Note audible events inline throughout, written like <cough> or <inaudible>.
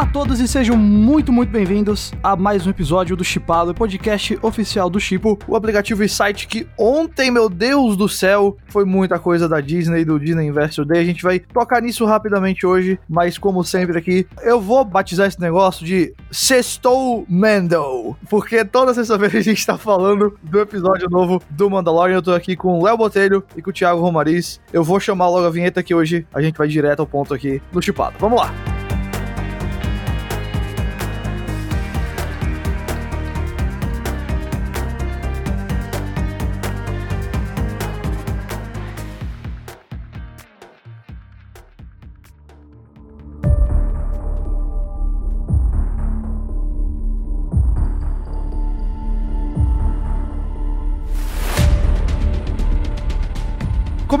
Olá a todos e sejam muito, muito bem-vindos a mais um episódio do Chipado, podcast oficial do Chipo, o aplicativo e site que ontem, meu Deus do céu, foi muita coisa da Disney, do Disney Investor Day. A gente vai tocar nisso rapidamente hoje, mas como sempre aqui, eu vou batizar esse negócio de Sextou Mando, porque toda sexta-feira a gente tá falando do episódio novo do Mandalorian. Eu tô aqui com o Léo Botelho e com o Thiago Romariz. Eu vou chamar logo a vinheta que hoje a gente vai direto ao ponto aqui no Chipado. Vamos lá!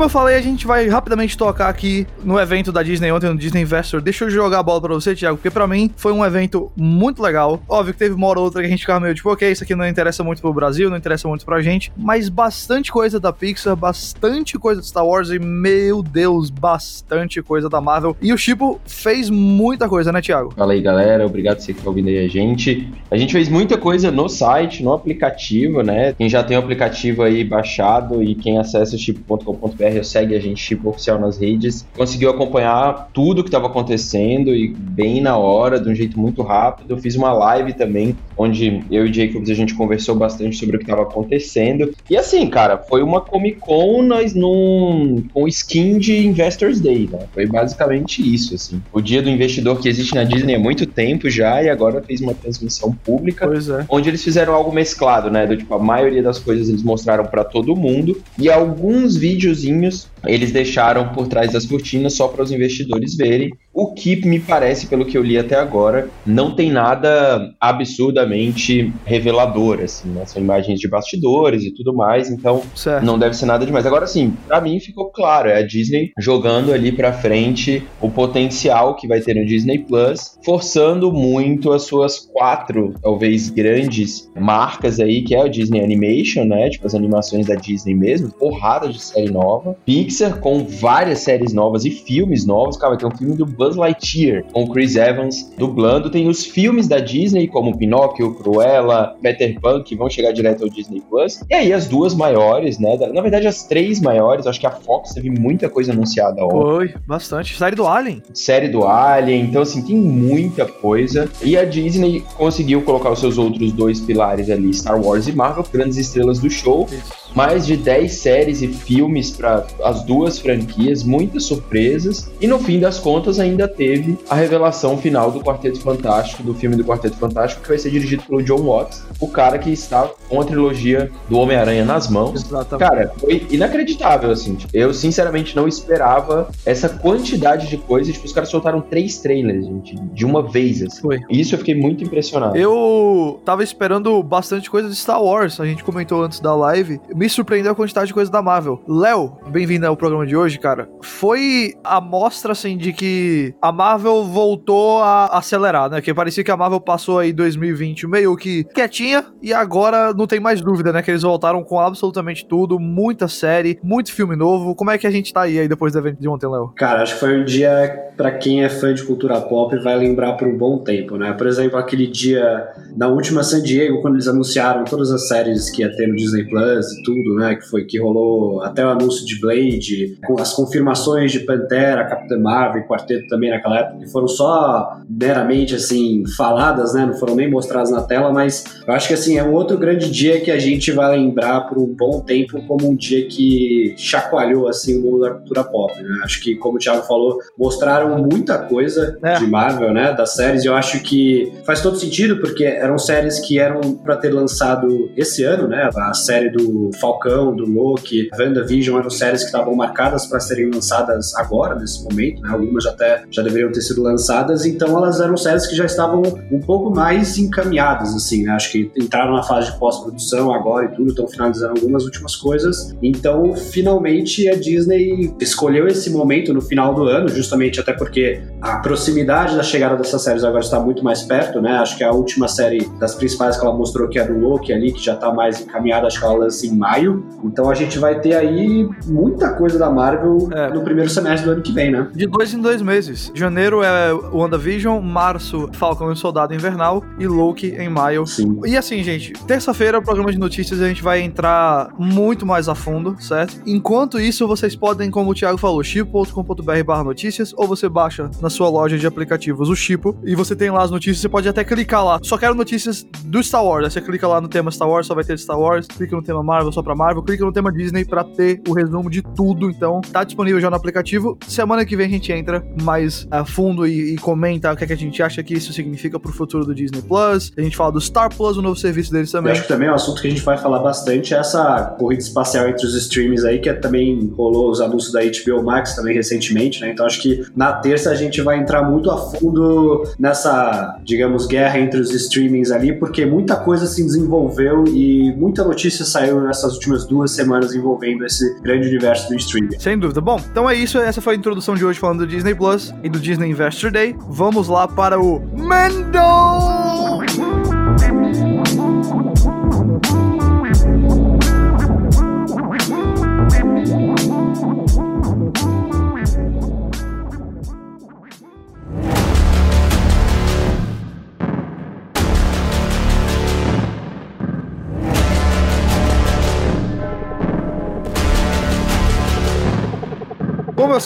Como eu falei, a gente vai rapidamente tocar aqui no evento da Disney ontem, no Disney Investor. Deixa eu jogar a bola pra você, Thiago, porque pra mim foi um evento muito legal. Óbvio que teve uma hora ou outra que a gente ficava meio tipo, ok, isso aqui não interessa muito pro Brasil, não interessa muito pra gente, mas bastante coisa da Pixar, bastante coisa de Star Wars e, meu Deus, bastante coisa da Marvel. E o Chipo fez muita coisa, né, Thiago? Fala aí, galera. Obrigado você que tá ouvindo aí a gente. A gente fez muita coisa no site, no aplicativo, né? Quem já tem o aplicativo aí baixado e quem acessa chipo.com.br BR segue a gente tipo oficial nas redes, conseguiu acompanhar tudo que estava acontecendo e bem na hora, de um jeito muito rápido. Eu fiz uma live também, onde eu e Jacobs a gente conversou bastante sobre o que estava acontecendo. E assim, cara, foi uma Comic Con nós num, com skin de Investors Day, né? Foi basicamente isso, assim. O dia do investidor que existe na Disney há muito tempo já e agora fez uma transmissão pública, é. onde eles fizeram algo mesclado, né? Do tipo, a maioria das coisas eles mostraram para todo mundo e alguns vídeos eles deixaram por trás das cortinas só para os investidores verem. O que me parece, pelo que eu li até agora, não tem nada absurdamente revelador, assim, né? São imagens de bastidores e tudo mais, então certo. não deve ser nada demais. Agora, sim, para mim ficou claro, é a Disney jogando ali para frente o potencial que vai ter no Disney Plus, forçando muito as suas quatro, talvez grandes marcas aí, que é o Disney Animation, né? Tipo as animações da Disney mesmo, porrada de série nova. Pixar com várias séries novas e filmes novos. Cara, vai ter um filme do Buzz Lightyear com Chris Evans dublando. Tem os filmes da Disney, como Pinóquio, Cruella, Peter Pan, que vão chegar direto ao Disney Plus. E aí as duas maiores, né? Na verdade, as três maiores. Acho que a Fox teve muita coisa anunciada ontem. Foi, bastante. Série do Alien. Série do Alien. Então, assim, tem muita coisa. E a Disney conseguiu colocar os seus outros dois pilares ali, Star Wars e Marvel, grandes estrelas do show. Isso mais de 10 séries e filmes para as duas franquias, muitas surpresas, e no fim das contas ainda teve a revelação final do Quarteto Fantástico, do filme do Quarteto Fantástico, que vai ser dirigido pelo John Watts, o cara que está com a trilogia do Homem-Aranha nas mãos. Exatamente. Cara, foi inacreditável, assim. Tipo, eu, sinceramente, não esperava essa quantidade de coisas. Tipo, os caras soltaram três trailers, gente, de uma vez, assim. Foi. E isso eu fiquei muito impressionado. Eu tava esperando bastante coisa de Star Wars, a gente comentou antes da live me surpreendeu a quantidade de coisa da Marvel. Léo, bem-vindo ao programa de hoje, cara. Foi a mostra, assim, de que a Marvel voltou a acelerar, né? Que parecia que a Marvel passou aí 2020 meio que quietinha e agora não tem mais dúvida, né? Que eles voltaram com absolutamente tudo, muita série, muito filme novo. Como é que a gente tá aí, aí depois do evento de ontem, Léo? Cara, acho que foi um dia para quem é fã de cultura pop vai lembrar por um bom tempo, né? Por exemplo, aquele dia na última San Diego, quando eles anunciaram todas as séries que ia ter no Disney Plus e tudo tudo, né? Que foi que rolou até o anúncio de Blade, com as confirmações de Pantera, Capitã Marvel, Quarteto também naquela época, que foram só meramente assim faladas, né? Não foram nem mostradas na tela, mas eu acho que assim é um outro grande dia que a gente vai lembrar por um bom tempo como um dia que chacoalhou assim o mundo da cultura pop, né? Acho que como o Thiago falou, mostraram muita coisa é. de Marvel, né? Das séries. E eu acho que faz todo sentido porque eram séries que eram para ter lançado esse ano, né? A série do Falcão, do Loki, WandaVision eram séries que estavam marcadas para serem lançadas agora, nesse momento, né? Algumas até já deveriam ter sido lançadas, então elas eram séries que já estavam um pouco mais encaminhadas, assim, né? Acho que entraram na fase de pós-produção agora e tudo, estão finalizando algumas últimas coisas. Então, finalmente, a Disney escolheu esse momento no final do ano, justamente até porque a proximidade da chegada dessas séries agora está muito mais perto, né? Acho que a última série das principais que ela mostrou, que é do Loki ali, que já está mais encaminhada, acho que ela lança em março maio. Então a gente vai ter aí muita coisa da Marvel é. no primeiro semestre do ano que vem, né? De dois em dois meses. Janeiro é WandaVision, março Falcão e Soldado Invernal e Loki em maio. Sim. E assim, gente, terça-feira, programa de notícias, a gente vai entrar muito mais a fundo, certo? Enquanto isso, vocês podem, como o Thiago falou, chipo.com.br barra notícias, ou você baixa na sua loja de aplicativos o Chipo, e você tem lá as notícias, você pode até clicar lá. Só quero notícias do Star Wars. Aí você clica lá no tema Star Wars, só vai ter Star Wars, clica no tema Marvel, só pra Marvel, clica no tema Disney pra ter o resumo de tudo. Então, tá disponível já no aplicativo. Semana que vem a gente entra mais a fundo e, e comenta o que, é que a gente acha que isso significa pro futuro do Disney Plus. A gente fala do Star Plus, o novo serviço deles também. Eu acho que também é um assunto que a gente vai falar bastante, é essa corrida espacial entre os streams aí, que é, também rolou os anúncios da HBO Max também recentemente, né? Então acho que na terça a gente vai entrar muito a fundo nessa, digamos, guerra entre os streamings ali, porque muita coisa se desenvolveu e muita notícia saiu nessas últimas duas semanas envolvendo esse grande universo do streaming. Sem dúvida. Bom, então é isso. Essa foi a introdução de hoje falando do Disney Plus e do Disney Investor Day. Vamos lá para o Mendo!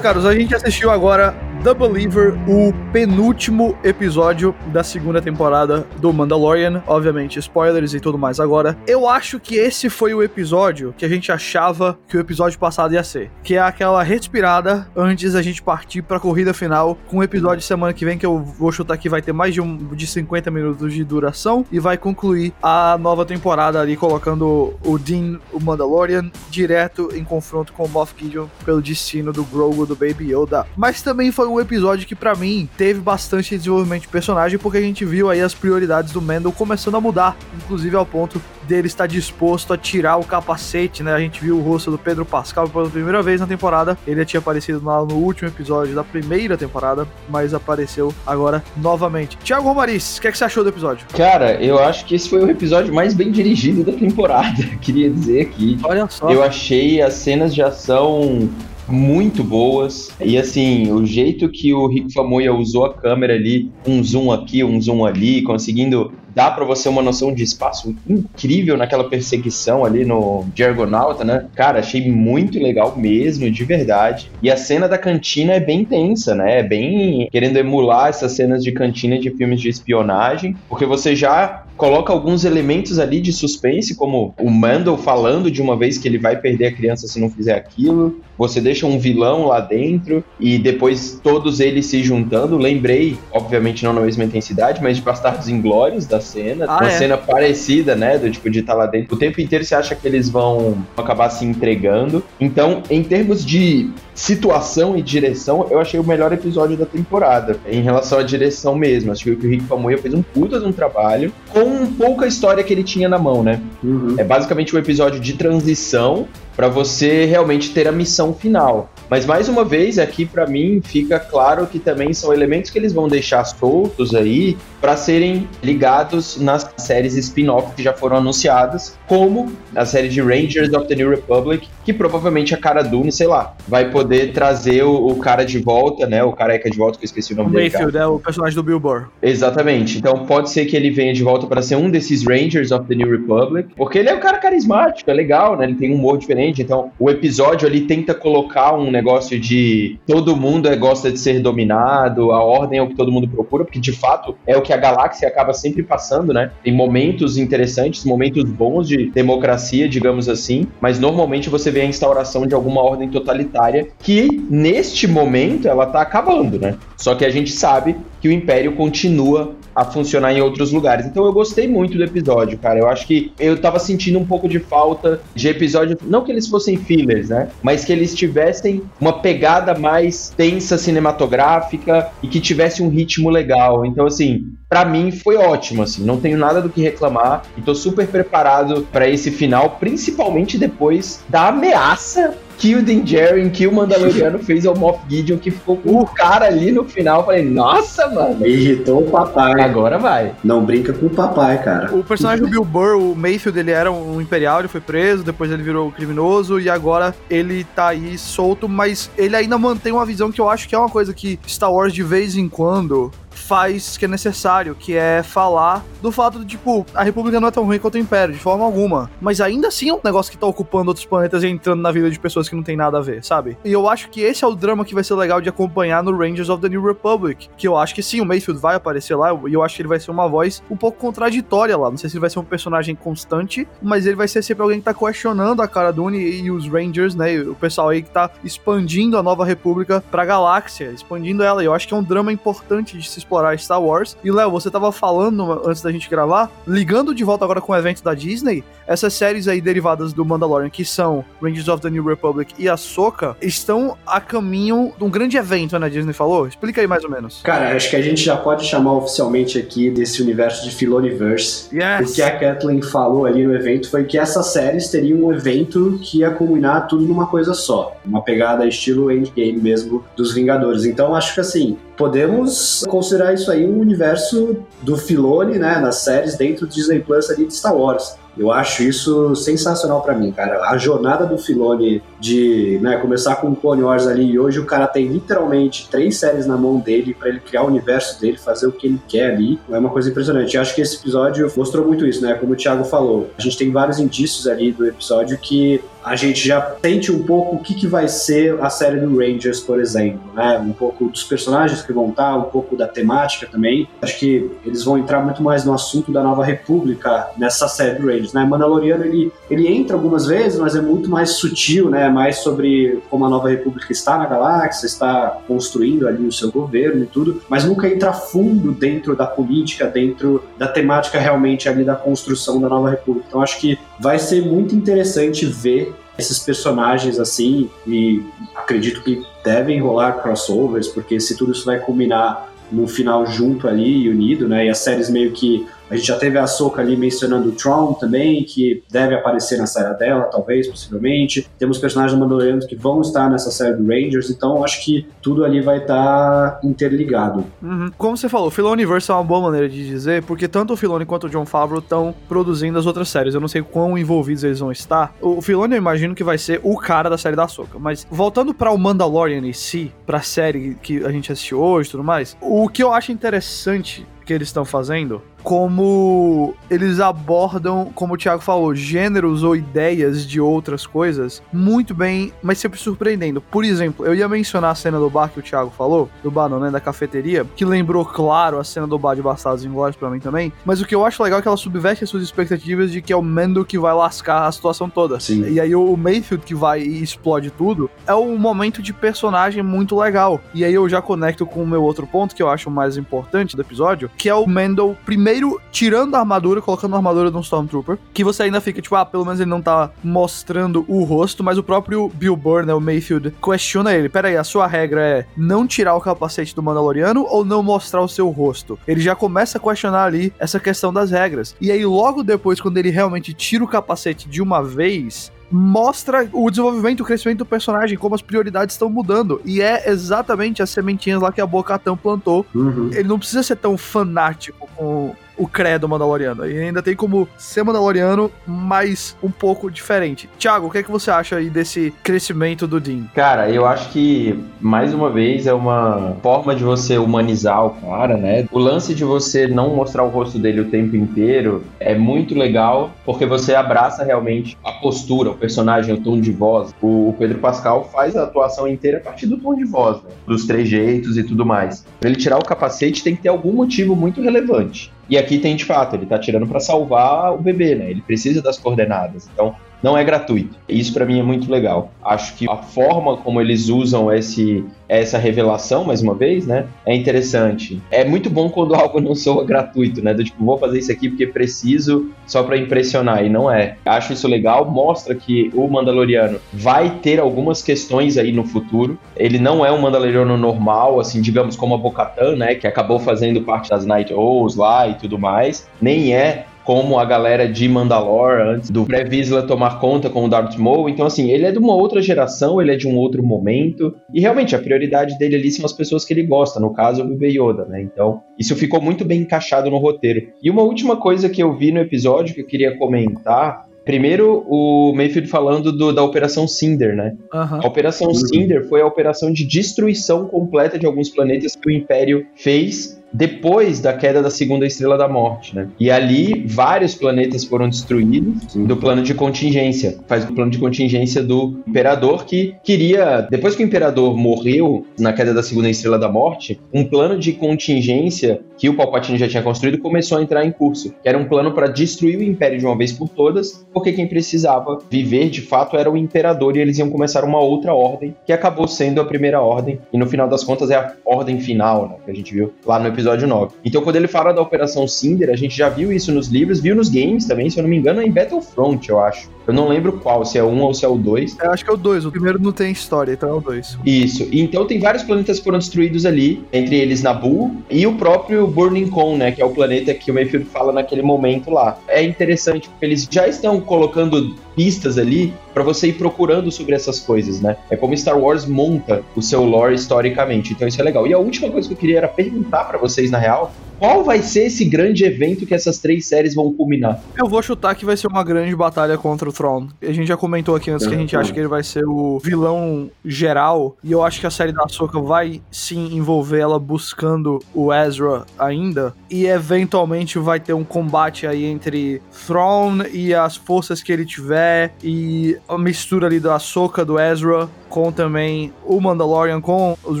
Caros, a gente assistiu agora The Believer, o penúltimo episódio da segunda temporada do Mandalorian. Obviamente, spoilers e tudo mais agora. Eu acho que esse foi o episódio que a gente achava que o episódio passado ia ser. Que é aquela respirada antes da gente partir pra corrida final. Com o episódio semana que vem, que eu vou chutar aqui, vai ter mais de, um, de 50 minutos de duração. E vai concluir a nova temporada ali, colocando o Dean, o Mandalorian, direto em confronto com o Moff Gideon pelo destino do Grogu, do Baby Yoda. Mas também foi um episódio que para mim teve bastante desenvolvimento de personagem porque a gente viu aí as prioridades do Mendel começando a mudar, inclusive ao ponto dele estar disposto a tirar o capacete, né? A gente viu o rosto do Pedro Pascal pela primeira vez na temporada. Ele tinha aparecido lá no último episódio da primeira temporada, mas apareceu agora novamente. Tiago Romariz, o que, é que você achou do episódio? Cara, eu acho que esse foi o episódio mais bem dirigido da temporada. <laughs> Queria dizer aqui. Olha só. Eu achei as cenas de ação muito boas. E assim, o jeito que o Rico Famoya usou a câmera ali, um zoom aqui, um zoom ali, conseguindo dá para você uma noção de espaço incrível naquela perseguição ali no Diagonauta, né? Cara, achei muito legal mesmo, de verdade. E a cena da cantina é bem tensa, né? É bem querendo emular essas cenas de cantina de filmes de espionagem, porque você já coloca alguns elementos ali de suspense, como o Mandel falando de uma vez que ele vai perder a criança se não fizer aquilo. Você deixa um vilão lá dentro e depois todos eles se juntando. Lembrei, obviamente não na mesma intensidade, mas de Bastardos Inglórios da cena. Ah, uma é? cena parecida, né? Do tipo de estar tá lá dentro. O tempo inteiro você acha que eles vão acabar se entregando. Então, em termos de situação e direção, eu achei o melhor episódio da temporada. Em relação à direção mesmo. Acho que o Rick Famuyiwa fez um puta de um trabalho com pouca história que ele tinha na mão, né? Uhum. É basicamente um episódio de transição para você realmente ter a missão final. Mas mais uma vez, aqui para mim fica claro que também são elementos que eles vão deixar soltos aí para serem ligados nas séries spin-off que já foram anunciadas, como a série de Rangers of the New Republic, que provavelmente a cara Dune, sei lá, vai poder trazer o, o cara de volta, né? O careca de volta, que eu esqueci o nome o dele. Mayfield, é o personagem do Billboard. Exatamente. Então pode ser que ele venha de volta para ser um desses Rangers of the New Republic, porque ele é um cara carismático, é legal, né? Ele tem um humor diferente. Então o episódio ali tenta colocar um negócio de todo mundo é, gosta de ser dominado, a ordem é o que todo mundo procura, porque de fato é o que a galáxia acaba sempre passando, né? Tem momentos interessantes, momentos bons de democracia, digamos assim, mas normalmente você vê a instauração de alguma ordem totalitária que neste momento ela tá acabando, né? Só que a gente sabe que o império continua a funcionar em outros lugares. Então eu gostei muito do episódio, cara. Eu acho que eu tava sentindo um pouco de falta de episódio, não que eles fossem fillers, né? Mas que eles tivessem uma pegada mais tensa cinematográfica e que tivesse um ritmo legal. Então assim, para mim foi ótimo, assim, não tenho nada do que reclamar e tô super preparado para esse final, principalmente depois da ameaça que o Din Djarin, que o Mandaloriano fez ao Moff Gideon, que ficou com o cara ali no final. Eu falei, nossa, mano. Irritou o papai. Agora vai. Não brinca com o papai, cara. O personagem do Bill Burr, o Mayfield, ele era um imperial, ele foi preso, depois ele virou criminoso e agora ele tá aí solto, mas ele ainda mantém uma visão que eu acho que é uma coisa que Star Wars de vez em quando faz que é necessário, que é falar do fato de, tipo, a República não é tão ruim quanto o Império, de forma alguma. Mas ainda assim é um negócio que tá ocupando outros planetas e entrando na vida de pessoas que não tem nada a ver, sabe? E eu acho que esse é o drama que vai ser legal de acompanhar no Rangers of the New Republic. Que eu acho que sim, o Mayfield vai aparecer lá, e eu acho que ele vai ser uma voz um pouco contraditória lá. Não sei se ele vai ser um personagem constante, mas ele vai ser sempre alguém que tá questionando a cara do Uni e os Rangers, né? O pessoal aí que tá expandindo a nova República pra galáxia, expandindo ela. E eu acho que é um drama importante de se explorar Star Wars. E Léo, você tava falando antes da gente gravar, ligando de volta agora com o evento da Disney, essas séries aí derivadas do Mandalorian, que são Rangers of the New Republic e Ahsoka, estão a caminho de um grande evento, né? A Disney falou? Explica aí mais ou menos. Cara, acho que a gente já pode chamar oficialmente aqui desse universo de Filoniverse. Yes. O que a Kathleen falou ali no evento foi que essas séries teriam um evento que ia culminar tudo numa coisa só. Uma pegada estilo endgame mesmo dos Vingadores. Então acho que assim, podemos considerar isso aí um universo do Filone, né, nas séries dentro do Disney Plus ali de Star Wars. Eu acho isso sensacional para mim, cara. A jornada do Filoni de né, começar com o Clone Wars ali e hoje o cara tem literalmente três séries na mão dele para ele criar o universo dele, fazer o que ele quer ali. É uma coisa impressionante. Eu acho que esse episódio mostrou muito isso, né? Como o Thiago falou, a gente tem vários indícios ali do episódio que a gente já sente um pouco o que, que vai ser a série do Rangers, por exemplo, né? Um pouco dos personagens que vão estar, um pouco da temática também. Acho que eles vão entrar muito mais no assunto da Nova República nessa série do Rangers, né? Mandaloriano ele, ele entra algumas vezes, mas é muito mais sutil, né? Mais sobre como a Nova República está na galáxia, está construindo ali o seu governo e tudo, mas nunca entra fundo dentro da política, dentro da temática realmente ali da construção da Nova República. Então acho que vai ser muito interessante ver esses personagens assim, e acredito que devem rolar crossovers, porque se tudo isso vai culminar no final junto ali, unido, né? E as séries meio que a gente já teve a Soca ali mencionando o Tron também, que deve aparecer na série dela, talvez, possivelmente. Temos personagens mandalorianos que vão estar nessa série do Rangers, então acho que tudo ali vai estar interligado. Uhum. Como você falou, o Filoniverse é uma boa maneira de dizer, porque tanto o Filoni quanto o John Favreau estão produzindo as outras séries. Eu não sei quão envolvidos eles vão estar. O Filoni eu imagino que vai ser o cara da série da Soca. Mas voltando para o Mandalorian em si, pra série que a gente assistiu hoje e tudo mais, o que eu acho interessante que eles estão fazendo como eles abordam, como o Thiago falou, gêneros ou ideias de outras coisas muito bem, mas sempre surpreendendo. Por exemplo, eu ia mencionar a cena do bar que o Thiago falou, do bar, não, né, da cafeteria, que lembrou, claro, a cena do bar de Bastardos Inglórios pra mim também, mas o que eu acho legal é que ela subverte as suas expectativas de que é o Mendo que vai lascar a situação toda. Sim. E aí o Mayfield que vai e explode tudo, é um momento de personagem muito legal. E aí eu já conecto com o meu outro ponto, que eu acho mais importante do episódio, que é o Mendel primeiro tirando a armadura, colocando a armadura de um Stormtrooper, que você ainda fica tipo, ah, pelo menos ele não tá mostrando o rosto, mas o próprio Bill Burr, né, o Mayfield, questiona ele, pera aí, a sua regra é não tirar o capacete do Mandaloriano ou não mostrar o seu rosto? Ele já começa a questionar ali essa questão das regras. E aí logo depois, quando ele realmente tira o capacete de uma vez, mostra o desenvolvimento, o crescimento do personagem, como as prioridades estão mudando. E é exatamente as sementinhas lá que a Bo-Katan plantou. Uhum. Ele não precisa ser tão fanático com o credo mandaloriano. E ainda tem como ser mandaloriano, mas um pouco diferente. Thiago, o que é que você acha aí desse crescimento do Dean? Cara, eu acho que, mais uma vez, é uma forma de você humanizar o cara, né? O lance de você não mostrar o rosto dele o tempo inteiro é muito legal, porque você abraça realmente a postura, o personagem, o tom de voz. O Pedro Pascal faz a atuação inteira a partir do tom de voz, né? dos trejeitos e tudo mais. Pra ele tirar o capacete tem que ter algum motivo muito relevante. E aqui tem de fato, ele tá tirando para salvar o bebê, né? Ele precisa das coordenadas. Então, não é gratuito. Isso para mim é muito legal. Acho que a forma como eles usam esse essa revelação, mais uma vez, né, é interessante. É muito bom quando <laughs> algo não soa gratuito, né, do tipo, vou fazer isso aqui porque preciso só para impressionar, e não é. Acho isso legal, mostra que o Mandaloriano vai ter algumas questões aí no futuro. Ele não é um Mandaloriano normal, assim, digamos como a Bo-Katan, né, que acabou fazendo parte das Night Owls lá e tudo mais, nem é como a galera de Mandalore antes do Pré-Vizsla tomar conta com o Darth Maul. Então, assim, ele é de uma outra geração, ele é de um outro momento. E realmente, a prioridade dele ali são as pessoas que ele gosta, no caso, o Bebê Yoda, né? Então, isso ficou muito bem encaixado no roteiro. E uma última coisa que eu vi no episódio que eu queria comentar Primeiro, o Mayfield falando do, da Operação Cinder, né? Aham. A Operação Uhum. Cinder foi a operação de destruição completa de alguns planetas que o Império fez depois da queda da segunda estrela da morte, né? E ali vários planetas foram destruídos do plano de contingência. Faz o plano de contingência do imperador que queria, depois que o imperador morreu na queda da segunda estrela da morte, um plano de contingência que o Palpatine já tinha construído começou a entrar em curso, era um plano para destruir o império de uma vez por todas, porque quem precisava viver de fato era o imperador e eles iam começar uma outra ordem, que acabou sendo a primeira ordem, e no final das contas é a ordem final, né, que a gente viu lá no episódio 9. Então quando ele fala da Operação Cinder, a gente já viu isso nos livros, viu nos games também, se eu não me engano, é em Battlefront, eu acho. Eu não lembro qual, se é um ou se é o dois. Eu acho que é o 2. O primeiro não tem história, então é o 2. Isso. E Então tem vários planetas que foram destruídos ali, entre eles Nabu e o próprio Burning Con, né, que é o planeta que o Mayfield fala naquele momento lá. É interessante porque eles já estão colocando pistas ali para você ir procurando sobre essas coisas, né? É como Star Wars monta o seu lore historicamente. Então isso é legal. E a última coisa que eu queria era perguntar para vocês na real, qual vai ser esse grande evento que essas três séries vão culminar? Eu vou chutar que vai ser uma grande batalha contra o Throne. A gente já comentou aqui antes que a gente acha que ele vai ser o vilão geral. E eu acho que a série da Ahsoka vai sim envolver ela buscando o Ezra ainda. E eventualmente vai ter um combate aí entre Throne e as forças que ele tiver. E a mistura ali da Ahsoka, do Ezra, com também o Mandalorian, com os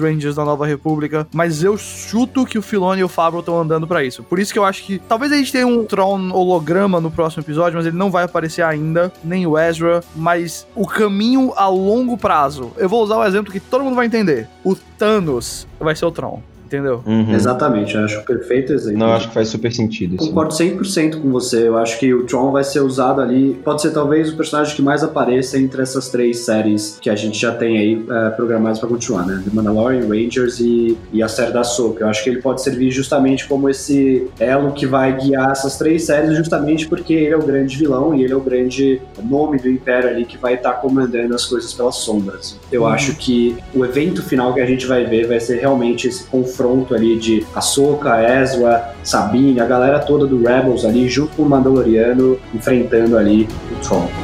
Rangers da Nova República. Mas eu chuto que o Filoni e o Fabro estão andando pra isso. Por isso que eu acho que talvez a gente tenha um Tron holograma no próximo episódio, mas ele não vai aparecer ainda, nem o Ezra. Mas o caminho a longo prazo, eu vou usar o exemplo que todo mundo vai entender: o Thanos vai ser o Tron. Entendeu? Uhum. Exatamente, eu acho o perfeito exemplo. Não, eu acho que faz super sentido isso. Concordo 100% com você. Eu acho que o Tron vai ser usado ali. Pode ser talvez o personagem que mais apareça entre essas três séries que a gente já tem aí é, programadas pra continuar, né? The Mandalorian, Rangers e, e a série da Ahsoka. Eu acho que ele pode servir justamente como esse elo que vai guiar essas três séries, justamente porque ele é o grande vilão e ele é o grande nome do Império ali que vai estar comandando as coisas pelas sombras. Eu Uhum. acho que o evento final que a gente vai ver vai ser realmente esse confronto ali de Ahsoka, Ezra, Sabine, a galera toda do Rebels ali, junto com o Mandaloriano, enfrentando ali o Tron.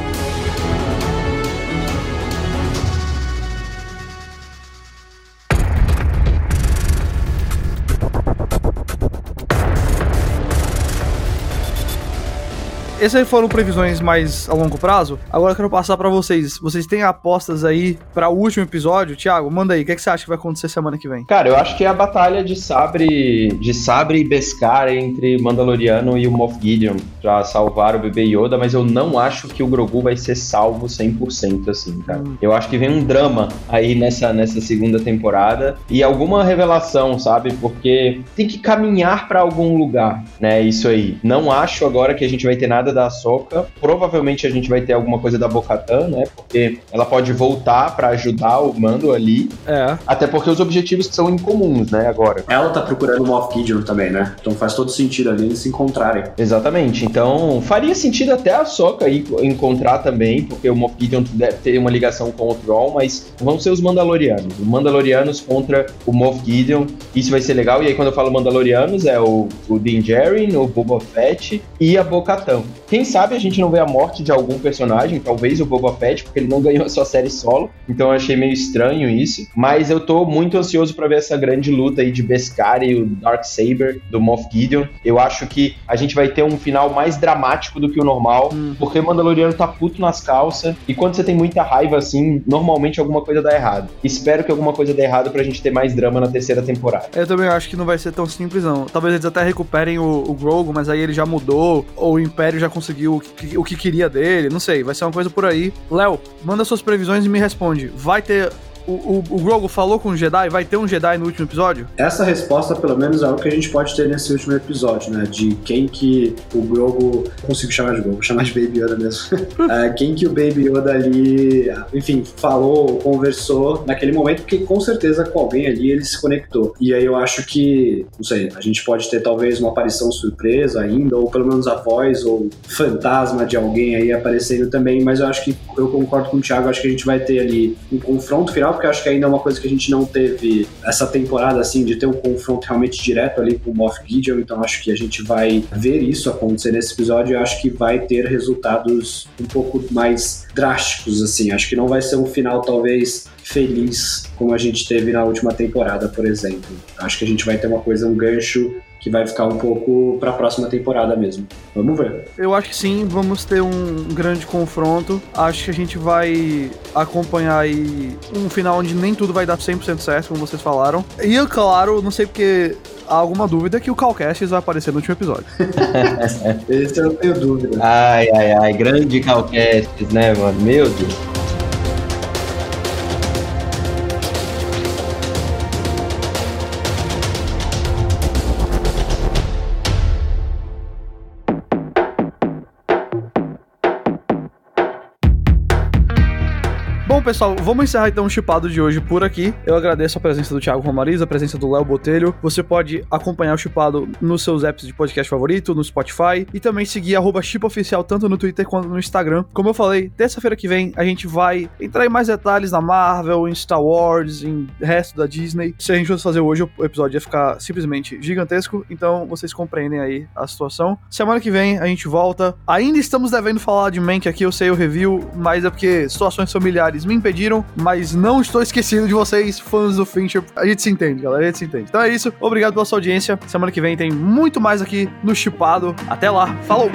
Essas foram previsões mais a longo prazo. Agora eu quero passar pra vocês. Vocês têm apostas aí pra o último episódio? Thiago, manda aí. O que, é que você acha que vai acontecer semana que vem? Cara, eu acho que é a batalha de sabre, de sabre e Beskar entre Mandaloriano e o Moff Gideon pra salvar o bebê Yoda, mas eu não acho que o Grogu vai ser salvo 100% assim, cara. Hum. Eu acho que vem um drama aí nessa, nessa segunda temporada e alguma revelação, sabe? Porque tem que caminhar pra algum lugar, né? Isso aí. Não acho agora que a gente vai ter nada da Ahsoka. Provavelmente a gente vai ter alguma coisa da Bo-Katan, né? Porque ela pode voltar pra ajudar o Mando ali, É. até porque os objetivos são incomuns, né, agora. Ela tá procurando o Moff Gideon também, né? Então faz todo sentido ali eles se encontrarem. Exatamente. Então, faria sentido até a Soca aí encontrar também, porque o Moff Gideon deve ter uma ligação com o Thrawn, mas vão ser os Mandalorianos. Os Mandalorianos contra o Moff Gideon. Isso vai ser legal. E aí, quando eu falo Mandalorianos, é o, o Din Djarin, o Boba Fett e a Bo-Katan. Quem sabe a gente não vê a morte de algum personagem, talvez o Boba Fett, porque ele não <laughs> ganhou a sua série solo. Então eu achei meio estranho isso. Mas eu tô muito ansioso pra ver essa grande luta aí de Beskar e o Darksaber do Moff Gideon. Eu acho que a gente vai ter um final mais dramático do que o normal, Hum. porque o Mandaloriano tá puto nas calças. E quando você tem muita raiva assim, normalmente alguma coisa dá errado. Espero que alguma coisa dê errado pra gente ter mais drama na terceira temporada. Eu também acho que não vai ser tão simples, não. Talvez eles até recuperem o, o Grogu, mas aí ele já mudou, ou o Império já conseguiu o que, o que queria dele, não sei, vai ser uma coisa por aí. Léo, manda suas previsões e me responde. Vai ter o, o Grogu falou com o Jedi? Vai ter um Jedi no último episódio? Essa resposta, pelo menos, é o que a gente pode ter nesse último episódio, né? De quem que o Grogu. Consigo chamar de Grogu, vou chamar de Baby Yoda mesmo. <laughs> é, quem que o Baby Yoda ali, enfim, falou, conversou naquele momento, porque com certeza com alguém ali ele se conectou. E aí eu acho que, não sei, a gente pode ter talvez uma aparição surpresa ainda, ou pelo menos a voz ou fantasma de alguém aí aparecendo também, mas eu acho que eu concordo com o Thiago, acho que a gente vai ter ali um confronto final, porque eu acho que ainda é uma coisa que a gente não teve essa temporada, assim, de ter um confronto realmente direto ali com o Moff Gideon, então acho que a gente vai ver isso acontecer nesse episódio e acho que vai ter resultados um pouco mais drásticos, assim, acho que não vai ser um final talvez feliz como a gente teve na última temporada, por exemplo. Acho que a gente vai ter uma coisa, um gancho que vai ficar um pouco para a próxima temporada mesmo. Vamos ver. Eu acho que sim, vamos ter um grande confronto. Acho que a gente vai acompanhar aí um final onde nem tudo vai dar 100% certo, como vocês falaram. E claro, não sei porque há alguma dúvida que o Calcastes vai aparecer no último episódio. <laughs> Esse eu não tenho dúvida. Ai, ai, ai, grande Calcastes, né, mano? Meu Deus. Bom, pessoal, vamos encerrar então o chipado de hoje por aqui. Eu agradeço a presença do Thiago Romariz, a presença do Léo Botelho. Você pode acompanhar o chipado nos seus apps de podcast favorito, no Spotify e também seguir chipoficial tanto no Twitter quanto no Instagram. Como eu falei, terça-feira que vem a gente vai entrar em mais detalhes na Marvel, em Star Wars, em resto da Disney. Se a gente fosse fazer hoje, o episódio ia ficar simplesmente gigantesco, então vocês compreendem aí a situação. Semana que vem a gente volta. Ainda estamos devendo falar de Mank aqui, eu sei o review, mas é porque situações familiares me impediram, mas não estou esquecendo de vocês, fãs do Fincher. A gente se entende, galera, a gente se entende. Então é isso, obrigado pela sua audiência. Semana que vem tem muito mais aqui no Chipado. Até lá, falou!